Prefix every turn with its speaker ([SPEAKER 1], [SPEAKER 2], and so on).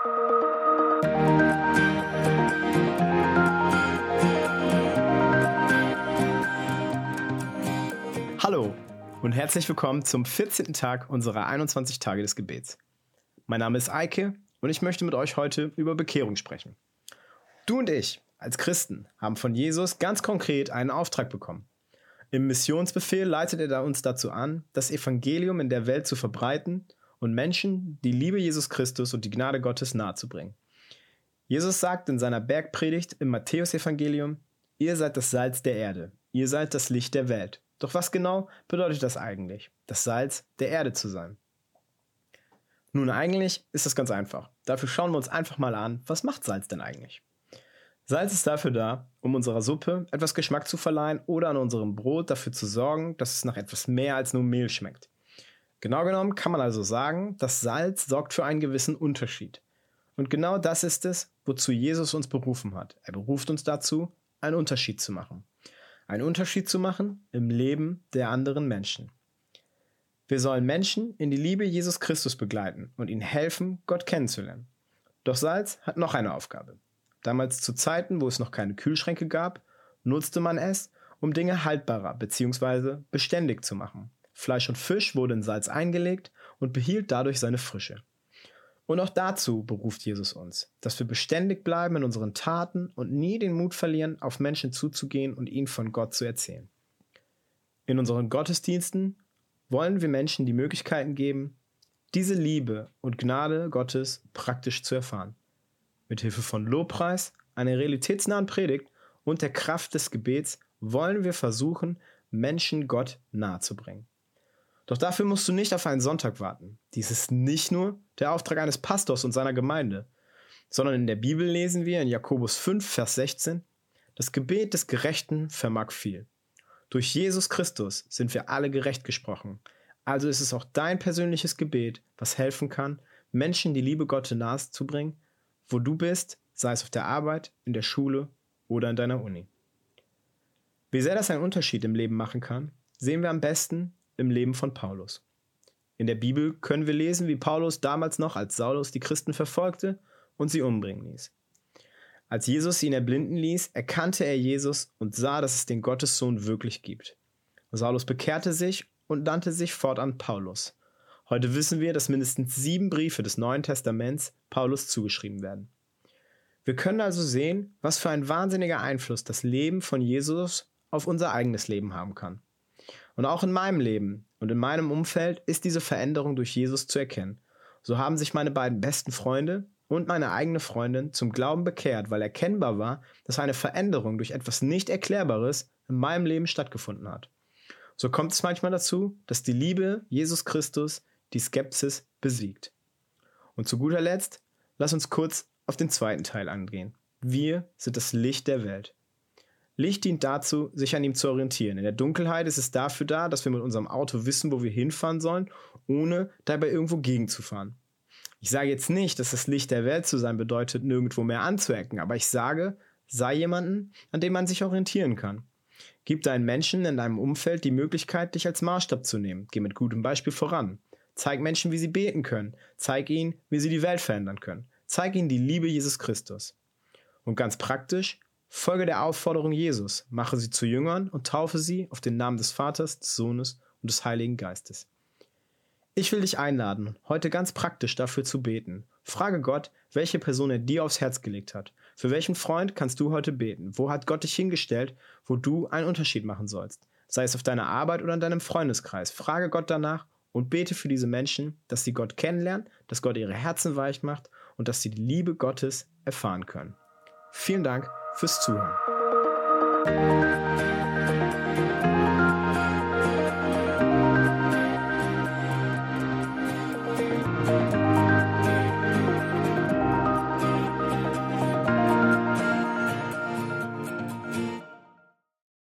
[SPEAKER 1] Hallo und herzlich willkommen zum 14. Tag unserer 21 Tage des Gebets. Mein Name ist Eike und ich möchte mit euch heute über Bekehrung sprechen. Du und ich als Christen haben von Jesus ganz konkret einen Auftrag bekommen. Im Missionsbefehl leitet er uns dazu an, das Evangelium in der Welt zu verbreiten und Menschen die Liebe Jesus Christus und die Gnade Gottes nahezubringen. Jesus sagt in seiner Bergpredigt im Matthäusevangelium, ihr seid das Salz der Erde, ihr seid das Licht der Welt. Doch was genau bedeutet das eigentlich, das Salz der Erde zu sein? Nun, eigentlich ist das ganz einfach. Dafür schauen wir uns einfach mal an, was macht Salz denn eigentlich? Salz ist dafür da, um unserer Suppe etwas Geschmack zu verleihen oder an unserem Brot dafür zu sorgen, dass es nach etwas mehr als nur Mehl schmeckt. Genau genommen kann man also sagen, das Salz sorgt für einen gewissen Unterschied. Und genau das ist es, wozu Jesus uns berufen hat. Er beruft uns dazu, einen Unterschied zu machen einen Unterschied zu machen im Leben der anderen Menschen. Wir sollen Menschen in die Liebe Jesus Christus begleiten und ihnen helfen, Gott kennenzulernen. Doch Salz hat noch eine Aufgabe. Damals zu Zeiten, wo es noch keine Kühlschränke gab, nutzte man es, um Dinge haltbarer bzw. beständig zu machen. Fleisch und Fisch wurde in Salz eingelegt und behielt dadurch seine Frische. Und auch dazu beruft Jesus uns, dass wir beständig bleiben in unseren Taten und nie den Mut verlieren, auf Menschen zuzugehen und ihnen von Gott zu erzählen. In unseren Gottesdiensten wollen wir Menschen die Möglichkeiten geben, diese Liebe und Gnade Gottes praktisch zu erfahren. Mit Hilfe von Lobpreis, einer realitätsnahen Predigt und der Kraft des Gebets wollen wir versuchen, Menschen Gott nahezubringen. Doch dafür musst du nicht auf einen Sonntag warten. Dies ist nicht nur der Auftrag eines Pastors und seiner Gemeinde, sondern in der Bibel lesen wir in Jakobus 5, Vers 16, das Gebet des Gerechten vermag viel. Durch Jesus Christus sind wir alle gerecht gesprochen. Also ist es auch dein persönliches Gebet, was helfen kann, Menschen die Liebe Gottes nahezubringen, wo du bist, sei es auf der Arbeit, in der Schule oder in deiner Uni. Wie sehr das einen Unterschied im Leben machen kann, sehen wir am besten im Leben von Paulus. In der Bibel können wir lesen, wie Paulus damals noch als Saulus die Christen verfolgte und sie umbringen ließ. Als Jesus ihn erblinden ließ, erkannte er Jesus und sah, dass es den Gottessohn wirklich gibt. Saulus bekehrte sich und nannte sich fortan Paulus. Heute wissen wir, dass mindestens sieben Briefe des Neuen Testaments Paulus zugeschrieben werden. Wir können also sehen, was für ein wahnsinniger Einfluss das Leben von Jesus auf unser eigenes Leben haben kann. Und auch in meinem Leben und in meinem Umfeld ist diese Veränderung durch Jesus zu erkennen. So haben sich meine beiden besten Freunde und meine eigene Freundin zum Glauben bekehrt, weil erkennbar war, dass eine Veränderung durch etwas nicht Erklärbares in meinem Leben stattgefunden hat. So kommt es manchmal dazu, dass die Liebe Jesus Christus die Skepsis besiegt. Und zu guter Letzt, lass uns kurz auf den zweiten Teil angehen. Wir sind das Licht der Welt. Licht dient dazu, sich an ihm zu orientieren. In der Dunkelheit ist es dafür da, dass wir mit unserem Auto wissen, wo wir hinfahren sollen, ohne dabei irgendwo gegenzufahren. Ich sage jetzt nicht, dass das Licht der Welt zu sein bedeutet, nirgendwo mehr anzuecken, aber ich sage, sei jemanden, an dem man sich orientieren kann. Gib deinen Menschen in deinem Umfeld die Möglichkeit, dich als Maßstab zu nehmen. Geh mit gutem Beispiel voran. Zeig Menschen, wie sie beten können. Zeig ihnen, wie sie die Welt verändern können. Zeig ihnen die Liebe Jesus Christus. Und ganz praktisch, Folge der Aufforderung Jesus, mache sie zu Jüngern und taufe sie auf den Namen des Vaters, des Sohnes und des Heiligen Geistes. Ich will dich einladen, heute ganz praktisch dafür zu beten. Frage Gott, welche Person er dir aufs Herz gelegt hat. Für welchen Freund kannst du heute beten? Wo hat Gott dich hingestellt, wo du einen Unterschied machen sollst? Sei es auf deiner Arbeit oder in deinem Freundeskreis. Frage Gott danach und bete für diese Menschen, dass sie Gott kennenlernen, dass Gott ihre Herzen weich macht und dass sie die Liebe Gottes erfahren können. Vielen Dank fürs Zuhören.